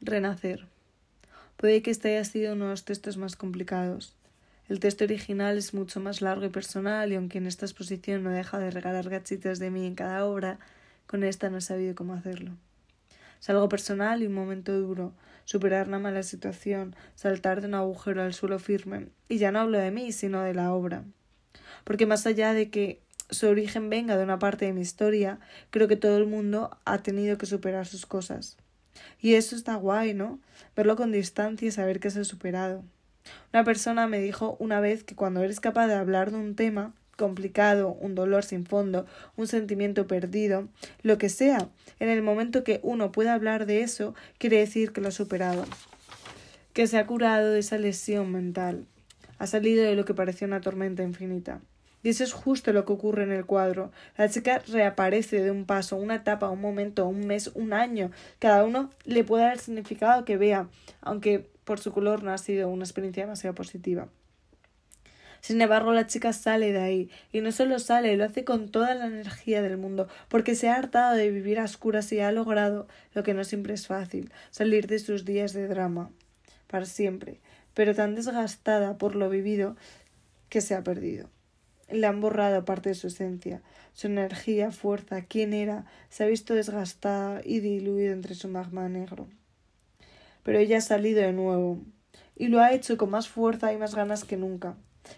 Renacer. Puede que este haya sido uno de los textos más complicados. El texto original es mucho más largo y personal, y aunque en esta exposición no deja de regalar gachitos de mí en cada obra, con esta no he sabido cómo hacerlo. Es algo personal y un momento duro, superar una mala situación, saltar de un agujero al suelo firme, y ya no hablo de mí, sino de la obra. Porque más allá de que su origen venga de una parte de mi historia, creo que todo el mundo ha tenido que superar sus cosas. Y eso está guay, ¿no? Verlo con distancia y saber que se ha superado. Una persona me dijo una vez que cuando eres capaz de hablar de un tema complicado, un dolor sin fondo, un sentimiento perdido, lo que sea, en el momento que uno puede hablar de eso, quiere decir que lo ha superado, que se ha curado de esa lesión mental, ha salido de lo que parecía una tormenta infinita. Y eso es justo lo que ocurre en el cuadro. La chica reaparece de un paso, una etapa, un momento, un mes, un año. Cada uno le puede dar el significado que vea, aunque por su color no ha sido una experiencia demasiado positiva. Sin embargo, la chica sale de ahí, y no solo sale, lo hace con toda la energía del mundo, porque se ha hartado de vivir a oscuras y ha logrado lo que no siempre es fácil, salir de sus días de drama, para siempre, pero tan desgastada por lo vivido que se ha perdido. Le han borrado parte de su esencia, su energía, fuerza, quién era, se ha visto desgastada y diluido entre su magma negro pero ella ha salido de nuevo, y lo ha hecho con más fuerza y más ganas que nunca.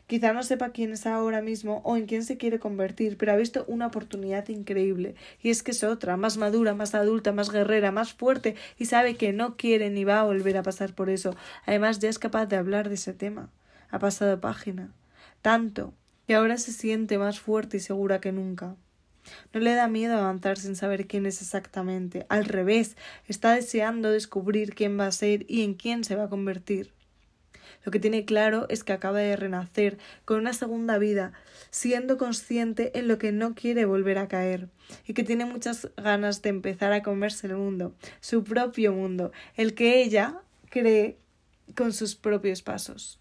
Quizá no sepa quién es ahora mismo o en quién se quiere convertir, pero ha visto una oportunidad increíble, y es que es otra, más madura, más adulta, más guerrera, más fuerte, y sabe que no quiere ni va a volver a pasar por eso. Además, ya es capaz de hablar de ese tema. Ha pasado página. Tanto, y ahora se siente más fuerte y segura que nunca. No le da miedo avanzar sin saber quién es exactamente. Al revés, está deseando descubrir quién va a ser y en quién se va a convertir. Lo que tiene claro es que acaba de renacer con una segunda vida, siendo consciente en lo que no quiere volver a caer, y que tiene muchas ganas de empezar a comerse el mundo, su propio mundo, el que ella cree con sus propios pasos.